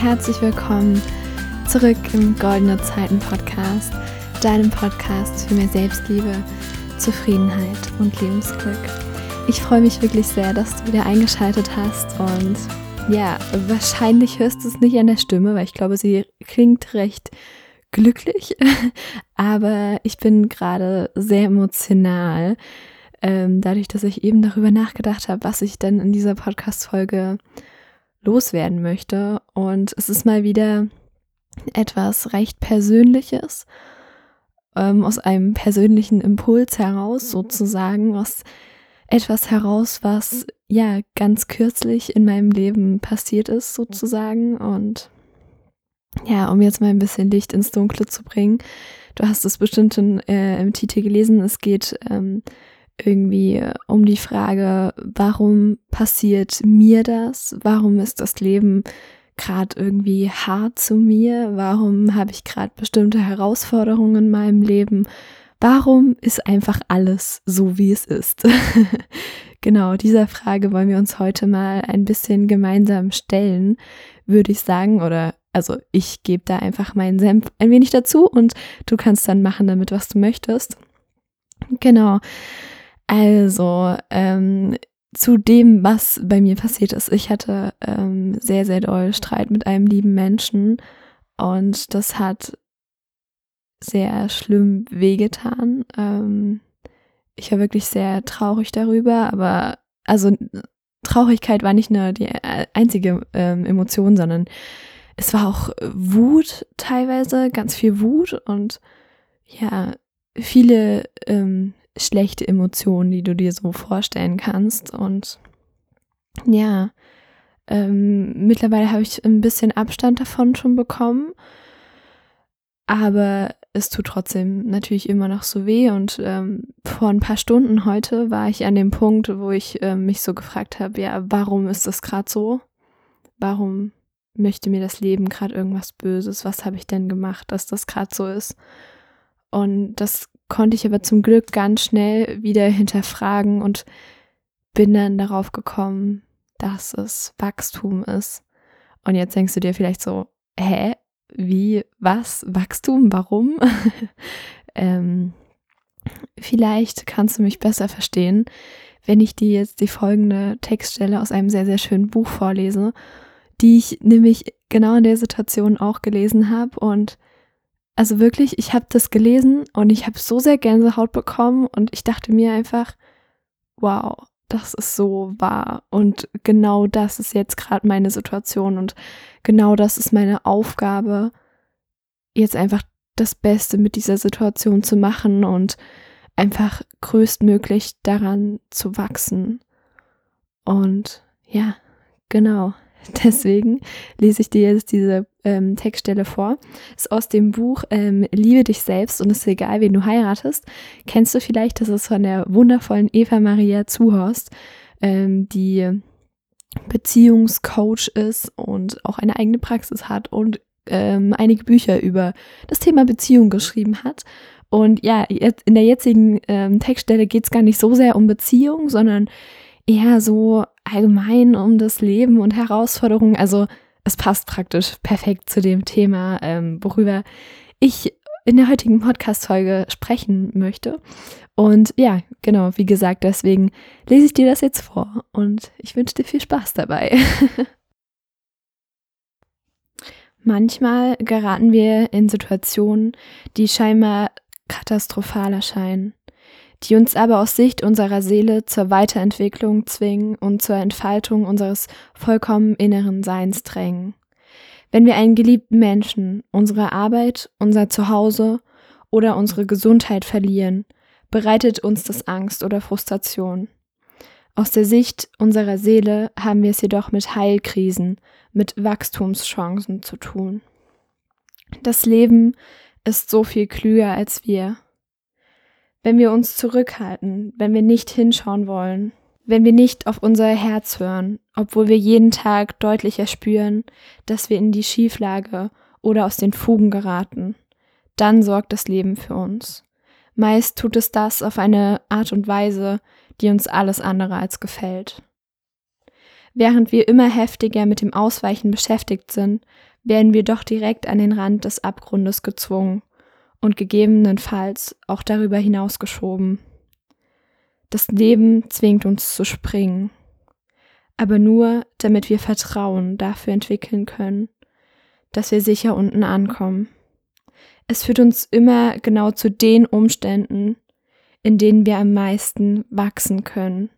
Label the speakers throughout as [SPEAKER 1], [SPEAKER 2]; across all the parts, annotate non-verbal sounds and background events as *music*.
[SPEAKER 1] herzlich willkommen zurück im Goldene Zeiten Podcast, deinem Podcast für mehr Selbstliebe, Zufriedenheit und Lebensglück. Ich freue mich wirklich sehr, dass du wieder eingeschaltet hast und ja, wahrscheinlich hörst du es nicht an der Stimme, weil ich glaube, sie klingt recht glücklich, *laughs* aber ich bin gerade sehr emotional, ähm, dadurch, dass ich eben darüber nachgedacht habe, was ich denn in dieser Podcast-Folge loswerden möchte. Und es ist mal wieder etwas recht Persönliches, ähm, aus einem persönlichen Impuls heraus sozusagen, aus etwas heraus, was ja ganz kürzlich in meinem Leben passiert ist sozusagen. Und ja, um jetzt mal ein bisschen Licht ins Dunkle zu bringen. Du hast es bestimmt schon äh, im Titel gelesen. Es geht ähm, irgendwie um die Frage, warum passiert mir das? Warum ist das Leben gerade irgendwie hart zu mir? Warum habe ich gerade bestimmte Herausforderungen in meinem Leben? Warum ist einfach alles so, wie es ist? *laughs* genau, dieser Frage wollen wir uns heute mal ein bisschen gemeinsam stellen, würde ich sagen. Oder also ich gebe da einfach meinen Senf ein wenig dazu und du kannst dann machen damit, was du möchtest. Genau. Also, ähm, zu dem, was bei mir passiert ist. Ich hatte ähm, sehr, sehr doll Streit mit einem lieben Menschen und das hat sehr schlimm wehgetan. Ähm, ich war wirklich sehr traurig darüber, aber also Traurigkeit war nicht nur die äh, einzige ähm, Emotion, sondern es war auch Wut teilweise, ganz viel Wut und ja, viele ähm, schlechte Emotionen, die du dir so vorstellen kannst. Und ja, ähm, mittlerweile habe ich ein bisschen Abstand davon schon bekommen. Aber es tut trotzdem natürlich immer noch so weh. Und ähm, vor ein paar Stunden heute war ich an dem Punkt, wo ich äh, mich so gefragt habe, ja, warum ist das gerade so? Warum möchte mir das Leben gerade irgendwas Böses? Was habe ich denn gemacht, dass das gerade so ist? Und das konnte ich aber zum Glück ganz schnell wieder hinterfragen und bin dann darauf gekommen, dass es Wachstum ist. Und jetzt denkst du dir vielleicht so, hä? Wie? Was? Wachstum? Warum? *laughs* ähm, vielleicht kannst du mich besser verstehen, wenn ich dir jetzt die folgende Textstelle aus einem sehr, sehr schönen Buch vorlese, die ich nämlich genau in der Situation auch gelesen habe und also wirklich, ich habe das gelesen und ich habe so sehr Gänsehaut bekommen und ich dachte mir einfach, wow, das ist so wahr und genau das ist jetzt gerade meine Situation und genau das ist meine Aufgabe, jetzt einfach das Beste mit dieser Situation zu machen und einfach größtmöglich daran zu wachsen. Und ja, genau. *laughs* Deswegen lese ich dir jetzt diese ähm, Textstelle vor. Ist aus dem Buch ähm, Liebe dich selbst und es ist egal, wen du heiratest. Kennst du vielleicht, das ist von der wundervollen Eva Maria Zuhorst, ähm, die Beziehungscoach ist und auch eine eigene Praxis hat und ähm, einige Bücher über das Thema Beziehung geschrieben hat. Und ja, in der jetzigen ähm, Textstelle geht es gar nicht so sehr um Beziehung, sondern eher so allgemein um das Leben und Herausforderungen. Also es passt praktisch perfekt zu dem Thema, ähm, worüber ich in der heutigen Podcast-Folge sprechen möchte. Und ja, genau, wie gesagt, deswegen lese ich dir das jetzt vor und ich wünsche dir viel Spaß dabei. *laughs* Manchmal geraten wir in Situationen, die scheinbar katastrophal erscheinen die uns aber aus Sicht unserer Seele zur Weiterentwicklung zwingen und zur Entfaltung unseres vollkommen inneren Seins drängen. Wenn wir einen geliebten Menschen, unsere Arbeit, unser Zuhause oder unsere Gesundheit verlieren, bereitet uns das Angst oder Frustration. Aus der Sicht unserer Seele haben wir es jedoch mit Heilkrisen, mit Wachstumschancen zu tun. Das Leben ist so viel klüger als wir wenn wir uns zurückhalten, wenn wir nicht hinschauen wollen, wenn wir nicht auf unser Herz hören, obwohl wir jeden Tag deutlicher spüren, dass wir in die Schieflage oder aus den Fugen geraten, dann sorgt das Leben für uns. Meist tut es das auf eine Art und Weise, die uns alles andere als gefällt. während wir immer heftiger mit dem Ausweichen beschäftigt sind, werden wir doch direkt an den Rand des Abgrundes gezwungen und gegebenenfalls auch darüber hinausgeschoben. Das Leben zwingt uns zu springen, aber nur, damit wir Vertrauen dafür entwickeln können, dass wir sicher unten ankommen. Es führt uns immer genau zu den Umständen, in denen wir am meisten wachsen können.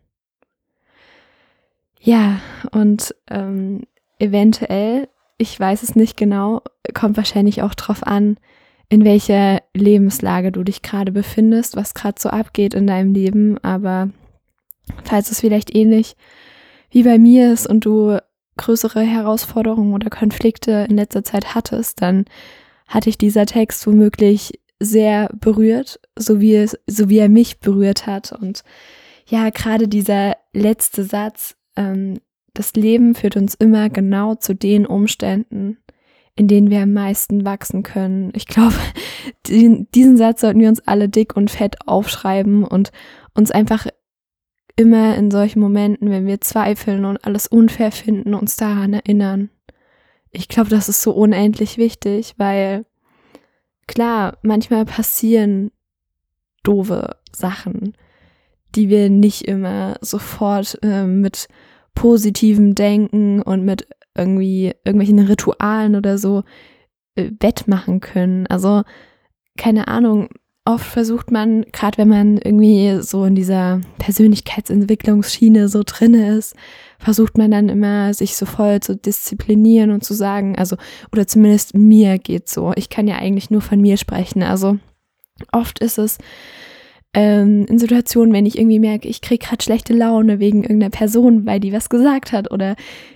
[SPEAKER 1] Ja, und ähm, eventuell, ich weiß es nicht genau, kommt wahrscheinlich auch drauf an, in welcher Lebenslage du dich gerade befindest, was gerade so abgeht in deinem Leben. Aber falls es vielleicht ähnlich wie bei mir ist und du größere Herausforderungen oder Konflikte in letzter Zeit hattest, dann hatte ich dieser Text womöglich sehr berührt, so wie, es, so wie er mich berührt hat. Und ja, gerade dieser letzte Satz, ähm, das Leben führt uns immer genau zu den Umständen, in denen wir am meisten wachsen können. Ich glaube, *laughs* die, diesen Satz sollten wir uns alle dick und fett aufschreiben und uns einfach immer in solchen Momenten, wenn wir zweifeln und alles unfair finden, uns daran erinnern. Ich glaube, das ist so unendlich wichtig, weil klar, manchmal passieren doofe Sachen, die wir nicht immer sofort äh, mit positivem Denken und mit irgendwie irgendwelchen Ritualen oder so äh, wettmachen können. Also keine Ahnung, oft versucht man, gerade wenn man irgendwie so in dieser Persönlichkeitsentwicklungsschiene so drinne ist, versucht man dann immer, sich so voll zu disziplinieren und zu sagen, also, oder zumindest mir geht so. Ich kann ja eigentlich nur von mir sprechen. Also oft ist es, ähm, in Situationen, wenn ich irgendwie merke, ich kriege gerade schlechte Laune wegen irgendeiner Person, weil die was gesagt hat oder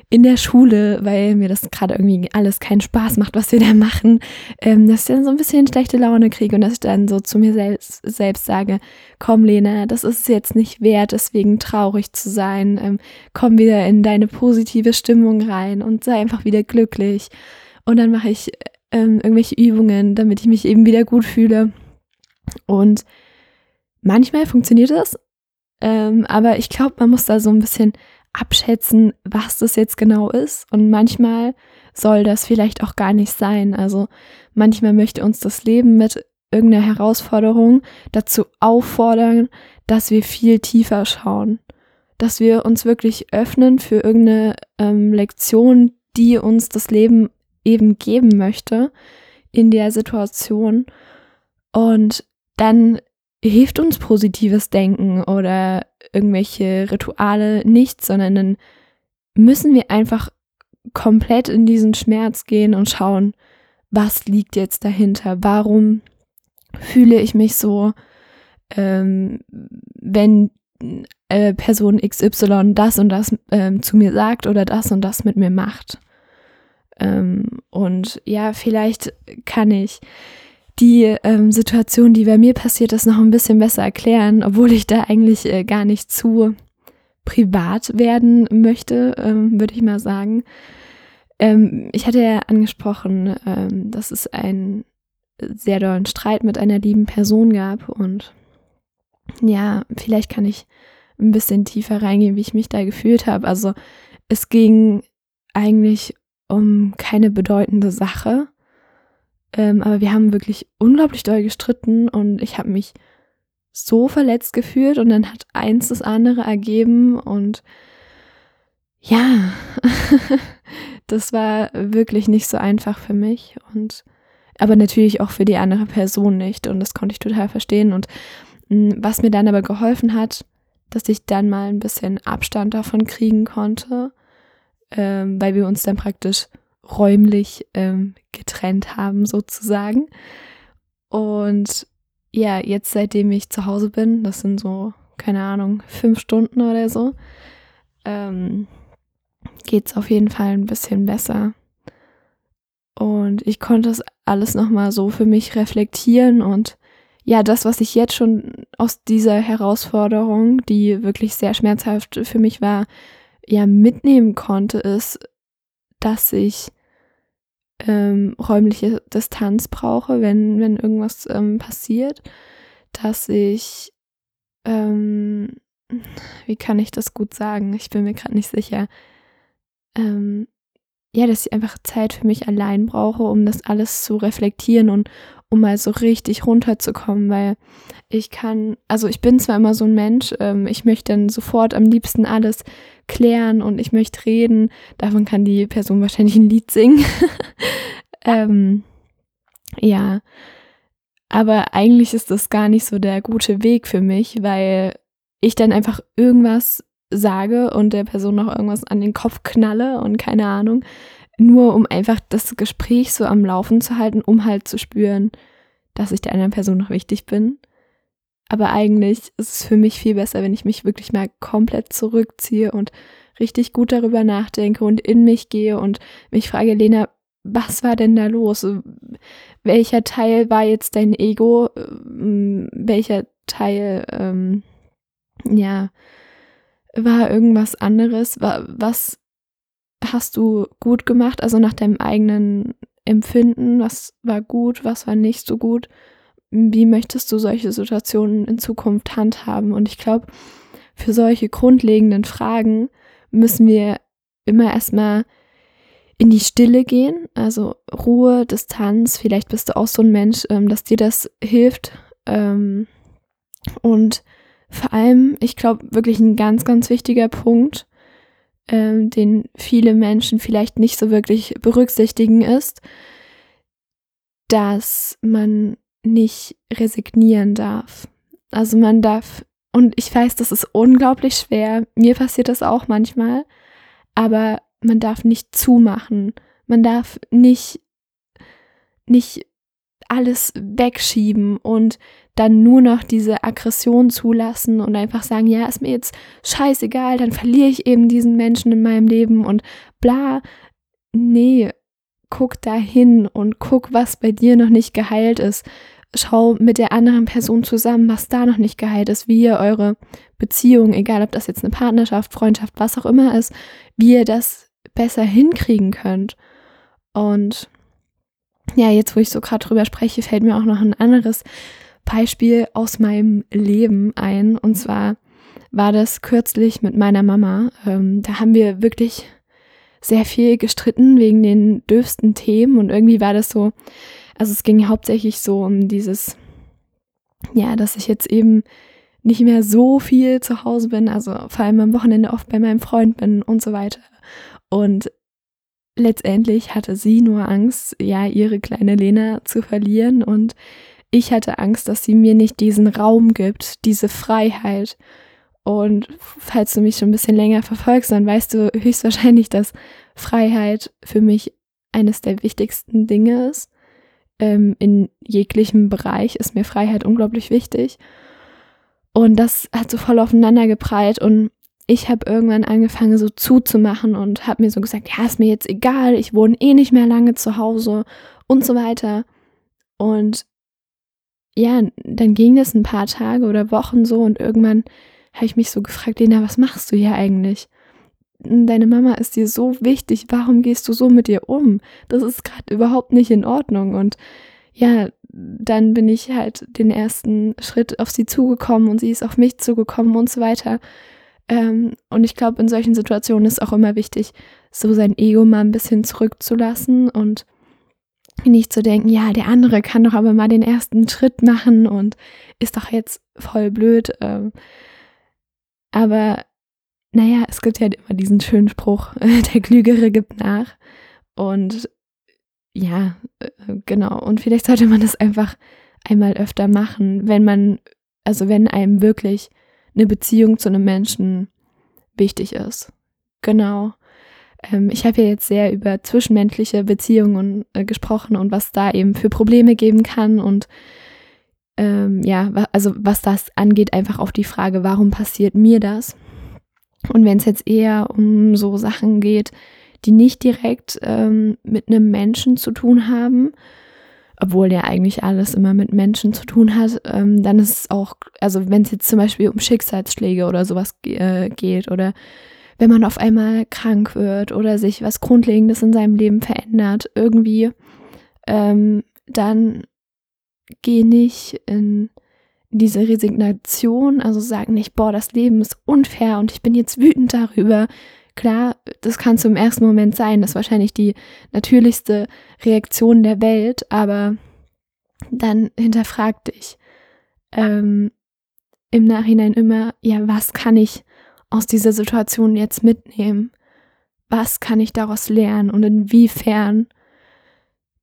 [SPEAKER 1] in der Schule, weil mir das gerade irgendwie alles keinen Spaß macht, was wir da machen, ähm, dass ich dann so ein bisschen schlechte Laune kriege und dass ich dann so zu mir selbst, selbst sage, komm Lena, das ist jetzt nicht wert, deswegen traurig zu sein, ähm, komm wieder in deine positive Stimmung rein und sei einfach wieder glücklich. Und dann mache ich ähm, irgendwelche Übungen, damit ich mich eben wieder gut fühle. Und Manchmal funktioniert das, ähm, aber ich glaube, man muss da so ein bisschen abschätzen, was das jetzt genau ist. Und manchmal soll das vielleicht auch gar nicht sein. Also manchmal möchte uns das Leben mit irgendeiner Herausforderung dazu auffordern, dass wir viel tiefer schauen, dass wir uns wirklich öffnen für irgendeine ähm, Lektion, die uns das Leben eben geben möchte in der Situation. Und dann hilft uns positives Denken oder irgendwelche Rituale nichts, sondern dann müssen wir einfach komplett in diesen Schmerz gehen und schauen, was liegt jetzt dahinter? Warum fühle ich mich so, ähm, wenn äh, Person XY das und das ähm, zu mir sagt oder das und das mit mir macht? Ähm, und ja, vielleicht kann ich die ähm, Situation, die bei mir passiert ist, noch ein bisschen besser erklären, obwohl ich da eigentlich äh, gar nicht zu privat werden möchte, ähm, würde ich mal sagen. Ähm, ich hatte ja angesprochen, ähm, dass es einen sehr dollen Streit mit einer lieben Person gab und ja, vielleicht kann ich ein bisschen tiefer reingehen, wie ich mich da gefühlt habe. Also es ging eigentlich um keine bedeutende Sache. Ähm, aber wir haben wirklich unglaublich doll gestritten und ich habe mich so verletzt gefühlt und dann hat eins das andere ergeben und ja, *laughs* das war wirklich nicht so einfach für mich und aber natürlich auch für die andere Person nicht und das konnte ich total verstehen und hm, was mir dann aber geholfen hat, dass ich dann mal ein bisschen Abstand davon kriegen konnte, ähm, weil wir uns dann praktisch räumlich ähm, getrennt haben, sozusagen. Und ja, jetzt seitdem ich zu Hause bin, das sind so, keine Ahnung, fünf Stunden oder so, ähm, geht es auf jeden Fall ein bisschen besser. Und ich konnte das alles nochmal so für mich reflektieren und ja, das, was ich jetzt schon aus dieser Herausforderung, die wirklich sehr schmerzhaft für mich war, ja mitnehmen konnte, ist, dass ich ähm, räumliche Distanz brauche, wenn, wenn irgendwas ähm, passiert, dass ich, ähm, *laughs* wie kann ich das gut sagen? Ich bin mir gerade nicht sicher, ähm, ja, dass ich einfach Zeit für mich allein brauche, um das alles zu reflektieren und um mal so richtig runterzukommen, weil ich kann, also ich bin zwar immer so ein Mensch, ähm, ich möchte dann sofort am liebsten alles klären und ich möchte reden. Davon kann die Person wahrscheinlich ein Lied singen. *laughs* ähm, ja, aber eigentlich ist das gar nicht so der gute Weg für mich, weil ich dann einfach irgendwas sage und der Person noch irgendwas an den Kopf knalle und keine Ahnung, nur um einfach das Gespräch so am Laufen zu halten, um halt zu spüren, dass ich der anderen Person noch wichtig bin. Aber eigentlich ist es für mich viel besser, wenn ich mich wirklich mal komplett zurückziehe und richtig gut darüber nachdenke und in mich gehe und mich frage, Lena, was war denn da los? Welcher Teil war jetzt dein Ego? Welcher Teil, ähm, ja, war irgendwas anderes? Was hast du gut gemacht? Also nach deinem eigenen Empfinden, was war gut, was war nicht so gut? Wie möchtest du solche Situationen in Zukunft handhaben? Und ich glaube, für solche grundlegenden Fragen müssen wir immer erstmal in die Stille gehen, also Ruhe, Distanz. Vielleicht bist du auch so ein Mensch, ähm, dass dir das hilft. Ähm, und vor allem, ich glaube, wirklich ein ganz, ganz wichtiger Punkt, ähm, den viele Menschen vielleicht nicht so wirklich berücksichtigen, ist, dass man nicht resignieren darf. Also man darf, und ich weiß, das ist unglaublich schwer, mir passiert das auch manchmal, aber man darf nicht zumachen. Man darf nicht, nicht alles wegschieben und dann nur noch diese Aggression zulassen und einfach sagen, ja, ist mir jetzt scheißegal, dann verliere ich eben diesen Menschen in meinem Leben und bla. Nee, guck da hin und guck, was bei dir noch nicht geheilt ist. Schau mit der anderen Person zusammen, was da noch nicht geheilt ist, wie ihr eure Beziehung, egal ob das jetzt eine Partnerschaft, Freundschaft, was auch immer ist, wie ihr das besser hinkriegen könnt. Und ja, jetzt wo ich so gerade drüber spreche, fällt mir auch noch ein anderes Beispiel aus meinem Leben ein. Und zwar war das kürzlich mit meiner Mama. Ähm, da haben wir wirklich sehr viel gestritten wegen den dürfsten Themen. Und irgendwie war das so, also es ging hauptsächlich so um dieses, ja, dass ich jetzt eben nicht mehr so viel zu Hause bin, also vor allem am Wochenende oft bei meinem Freund bin und so weiter. Und letztendlich hatte sie nur Angst, ja, ihre kleine Lena zu verlieren und ich hatte Angst, dass sie mir nicht diesen Raum gibt, diese Freiheit. Und falls du mich schon ein bisschen länger verfolgst, dann weißt du höchstwahrscheinlich, dass Freiheit für mich eines der wichtigsten Dinge ist. Ähm, in jeglichem Bereich ist mir Freiheit unglaublich wichtig. Und das hat so voll aufeinander geprallt und ich habe irgendwann angefangen so zuzumachen und habe mir so gesagt, ja, ist mir jetzt egal, ich wohne eh nicht mehr lange zu Hause und so weiter. Und ja, dann ging das ein paar Tage oder Wochen so und irgendwann habe ich mich so gefragt, Lena, was machst du hier eigentlich? Deine Mama ist dir so wichtig, warum gehst du so mit ihr um? Das ist gerade überhaupt nicht in Ordnung. Und ja, dann bin ich halt den ersten Schritt auf sie zugekommen und sie ist auf mich zugekommen und so weiter. Ähm, und ich glaube, in solchen Situationen ist auch immer wichtig, so sein Ego mal ein bisschen zurückzulassen und nicht zu denken, ja, der andere kann doch aber mal den ersten Schritt machen und ist doch jetzt voll blöd. Ähm, aber naja, es gibt ja immer diesen schönen Spruch, *laughs* der Klügere gibt nach. Und ja, äh, genau. Und vielleicht sollte man das einfach einmal öfter machen, wenn man, also wenn einem wirklich eine Beziehung zu einem Menschen wichtig ist. Genau. Ähm, ich habe ja jetzt sehr über zwischenmenschliche Beziehungen äh, gesprochen und was da eben für Probleme geben kann und ähm, ja, also was das angeht, einfach auf die Frage, warum passiert mir das? Und wenn es jetzt eher um so Sachen geht, die nicht direkt ähm, mit einem Menschen zu tun haben, obwohl ja eigentlich alles immer mit Menschen zu tun hat, ähm, dann ist es auch, also wenn es jetzt zum Beispiel um Schicksalsschläge oder sowas äh, geht oder wenn man auf einmal krank wird oder sich was Grundlegendes in seinem Leben verändert, irgendwie, ähm, dann geh nicht in diese Resignation, also sag nicht, boah, das Leben ist unfair und ich bin jetzt wütend darüber. Klar, das kann zum ersten Moment sein, das ist wahrscheinlich die natürlichste Reaktion der Welt, aber dann hinterfrag dich ähm, im Nachhinein immer, ja, was kann ich aus dieser Situation jetzt mitnehmen? Was kann ich daraus lernen und inwiefern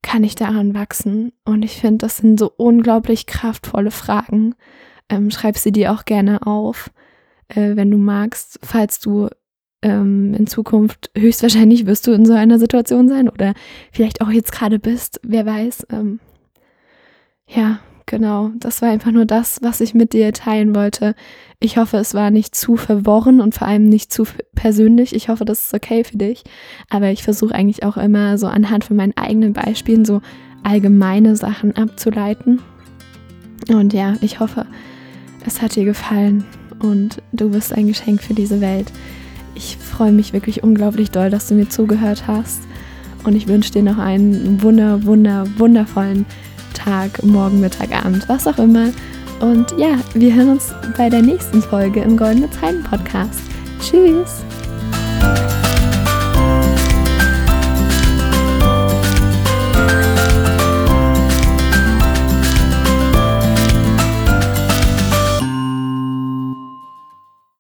[SPEAKER 1] kann ich daran wachsen? Und ich finde, das sind so unglaublich kraftvolle Fragen. Ähm, schreib sie dir auch gerne auf, äh, wenn du magst, falls du ähm, in Zukunft höchstwahrscheinlich wirst du in so einer Situation sein oder vielleicht auch jetzt gerade bist, wer weiß. Ähm, ja, genau. Das war einfach nur das, was ich mit dir teilen wollte. Ich hoffe, es war nicht zu verworren und vor allem nicht zu persönlich. Ich hoffe, das ist okay für dich. Aber ich versuche eigentlich auch immer so anhand von meinen eigenen Beispielen so allgemeine Sachen abzuleiten. Und ja, ich hoffe, es hat dir gefallen und du bist ein Geschenk für diese Welt. Ich freue mich wirklich unglaublich doll, dass du mir zugehört hast. Und ich wünsche dir noch einen wunder, wunder, wundervollen Tag, Morgen, Mittag, Abend, was auch immer. Und ja, wir hören uns bei der nächsten Folge im Goldene Zeiten Podcast. Tschüss!